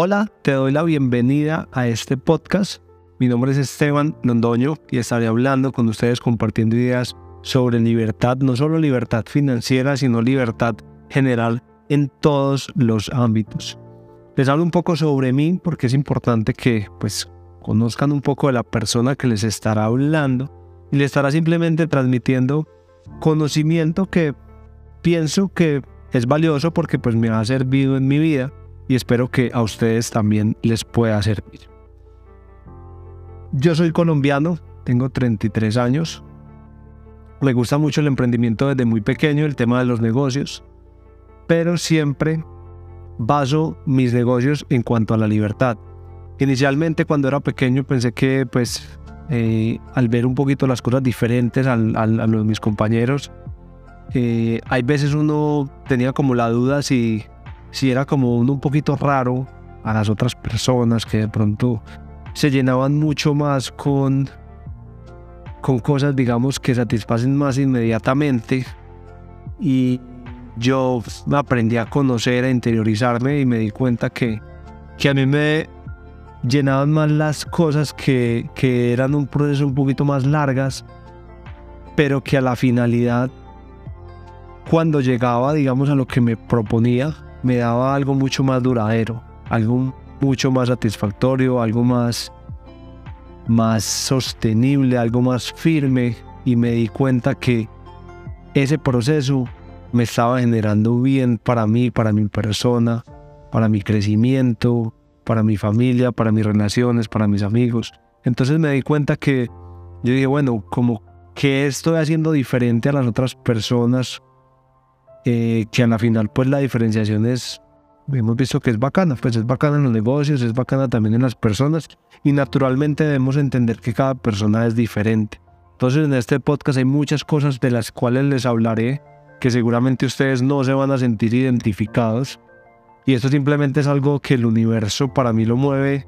Hola, te doy la bienvenida a este podcast. Mi nombre es Esteban Londoño y estaré hablando con ustedes compartiendo ideas sobre libertad, no solo libertad financiera, sino libertad general en todos los ámbitos. Les hablo un poco sobre mí porque es importante que pues conozcan un poco de la persona que les estará hablando y les estará simplemente transmitiendo conocimiento que pienso que es valioso porque pues me ha servido en mi vida y espero que a ustedes también les pueda servir. Yo soy colombiano, tengo 33 años. Me gusta mucho el emprendimiento desde muy pequeño, el tema de los negocios, pero siempre baso mis negocios en cuanto a la libertad. Inicialmente cuando era pequeño pensé que pues eh, al ver un poquito las cosas diferentes a los, mis compañeros, eh, hay veces uno tenía como la duda si si era como uno un poquito raro a las otras personas que de pronto se llenaban mucho más con, con cosas, digamos, que satisfacen más inmediatamente. Y yo me aprendí a conocer, a interiorizarme y me di cuenta que, que a mí me llenaban más las cosas que, que eran un proceso un poquito más largas, pero que a la finalidad, cuando llegaba, digamos, a lo que me proponía, me daba algo mucho más duradero, algo mucho más satisfactorio, algo más, más sostenible, algo más firme y me di cuenta que ese proceso me estaba generando bien para mí, para mi persona, para mi crecimiento, para mi familia, para mis relaciones, para mis amigos. Entonces me di cuenta que yo dije, bueno, como que estoy haciendo diferente a las otras personas eh, que a la final pues la diferenciación es, hemos visto que es bacana, pues es bacana en los negocios, es bacana también en las personas y naturalmente debemos entender que cada persona es diferente. Entonces en este podcast hay muchas cosas de las cuales les hablaré que seguramente ustedes no se van a sentir identificados y esto simplemente es algo que el universo para mí lo mueve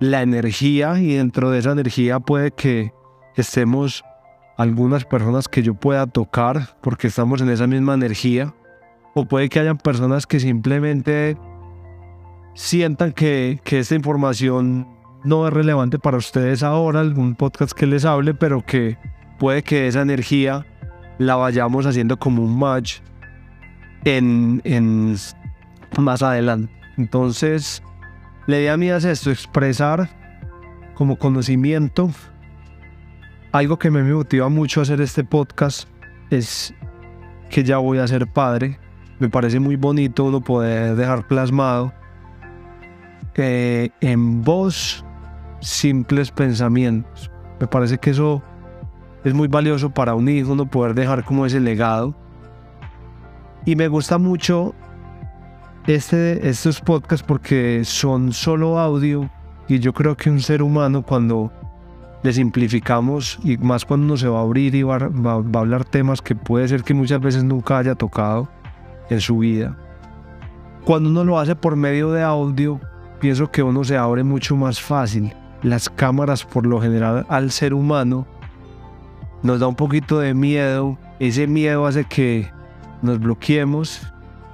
la energía y dentro de esa energía puede que estemos algunas personas que yo pueda tocar porque estamos en esa misma energía. O puede que hayan personas que simplemente sientan que, que esta información no es relevante para ustedes ahora, algún podcast que les hable, pero que puede que esa energía la vayamos haciendo como un match en, en más adelante. Entonces, la idea mía es esto, expresar como conocimiento algo que me motiva mucho a hacer este podcast es que ya voy a ser padre. Me parece muy bonito uno poder dejar plasmado en voz simples pensamientos. Me parece que eso es muy valioso para un hijo, uno poder dejar como ese legado. Y me gusta mucho este, estos podcasts porque son solo audio y yo creo que un ser humano cuando le simplificamos y más cuando uno se va a abrir y va, a hablar temas que puede ser que muchas veces nunca haya tocado en su vida. Cuando uno lo hace por medio de audio, pienso que uno se abre mucho más fácil. Las cámaras por lo general al ser humano nos da un poquito de miedo. Ese miedo hace que nos bloqueemos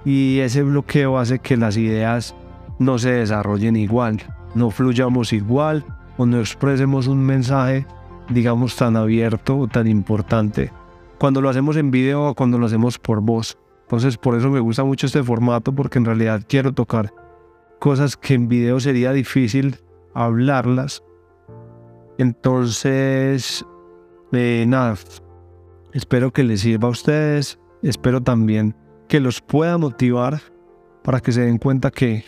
y ese bloqueo hace que las ideas no se desarrollen igual, no fluyamos igual o no expresemos un mensaje, digamos, tan abierto o tan importante cuando lo hacemos en video o cuando lo hacemos por voz. Entonces, por eso me gusta mucho este formato, porque en realidad quiero tocar cosas que en video sería difícil hablarlas. Entonces, eh, nada, espero que les sirva a ustedes, espero también que los pueda motivar para que se den cuenta que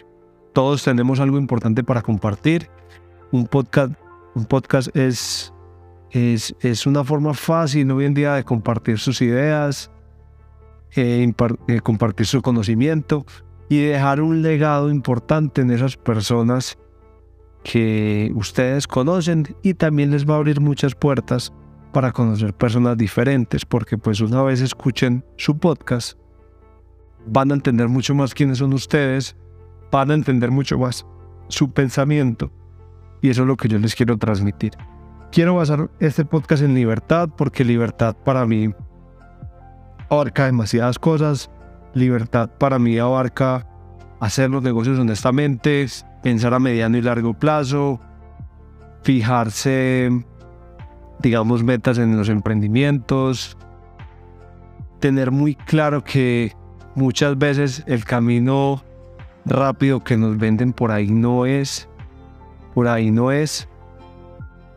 todos tenemos algo importante para compartir un podcast, un podcast es, es, es, una forma fácil hoy en día de compartir sus ideas, eh, eh, compartir su conocimiento y dejar un legado importante en esas personas que ustedes conocen y también les va a abrir muchas puertas para conocer personas diferentes, porque pues una vez escuchen su podcast, van a entender mucho más quiénes son ustedes, van a entender mucho más su pensamiento y eso es lo que yo les quiero transmitir. Quiero basar este podcast en libertad porque libertad para mí abarca demasiadas cosas. Libertad para mí abarca hacer los negocios honestamente, pensar a mediano y largo plazo, fijarse, digamos, metas en los emprendimientos, tener muy claro que muchas veces el camino rápido que nos venden por ahí no es, por ahí no es.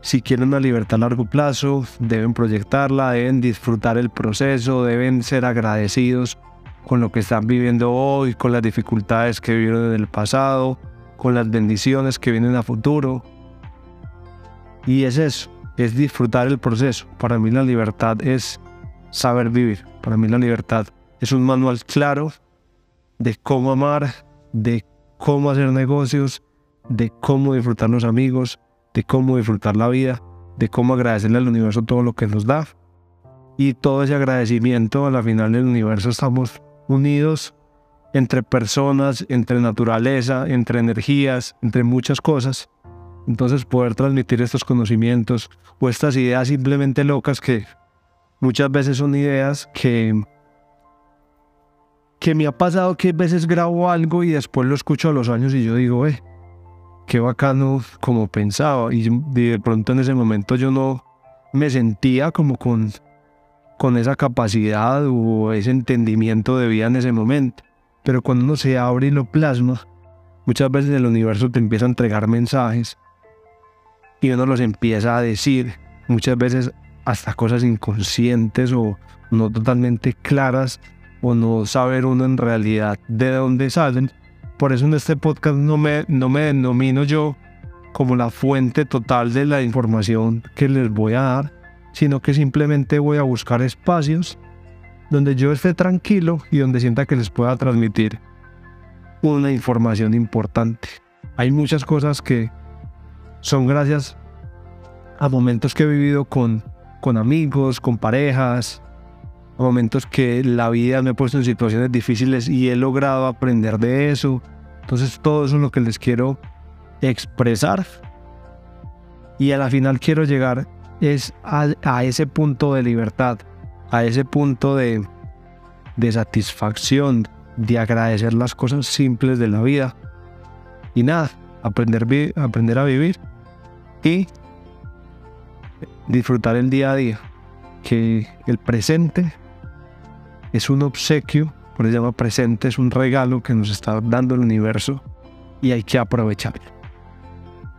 Si quieren una libertad a largo plazo, deben proyectarla, deben disfrutar el proceso, deben ser agradecidos con lo que están viviendo hoy, con las dificultades que vivieron en el pasado, con las bendiciones que vienen a futuro. Y es eso, es disfrutar el proceso. Para mí la libertad es saber vivir. Para mí la libertad es un manual claro de cómo amar, de cómo hacer negocios, de cómo disfrutar los amigos, de cómo disfrutar la vida, de cómo agradecerle al universo todo lo que nos da. Y todo ese agradecimiento a la final del universo estamos unidos entre personas, entre naturaleza, entre energías, entre muchas cosas. Entonces poder transmitir estos conocimientos o estas ideas simplemente locas que muchas veces son ideas que que me ha pasado que a veces grabo algo y después lo escucho a los años y yo digo, eh, qué bacano como pensaba. Y de pronto en ese momento yo no me sentía como con, con esa capacidad o ese entendimiento de vida en ese momento. Pero cuando uno se abre y lo plasma, muchas veces el universo te empieza a entregar mensajes y uno los empieza a decir, muchas veces hasta cosas inconscientes o no totalmente claras o no saber uno en realidad de dónde salen. Por eso en este podcast no me, no me denomino yo como la fuente total de la información que les voy a dar, sino que simplemente voy a buscar espacios donde yo esté tranquilo y donde sienta que les pueda transmitir una información importante. Hay muchas cosas que son gracias a momentos que he vivido con, con amigos, con parejas, momentos que la vida me ha puesto en situaciones difíciles y he logrado aprender de eso. Entonces todo eso es lo que les quiero expresar. Y a la final quiero llegar es a, ese punto de libertad, a ese punto de, satisfacción, de agradecer las cosas simples de la vida. Y nada, aprender, aprender a vivir y disfrutar el día a día. Que el presente es un obsequio, por eso llama presente, es un regalo que nos está dando el universo y hay que aprovecharlo.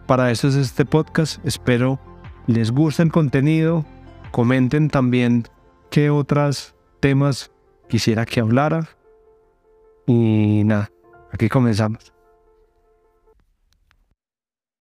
Para eso es este podcast. Espero les guste el contenido. Comenten también qué otros temas quisiera que hablara. Y nada, aquí comenzamos.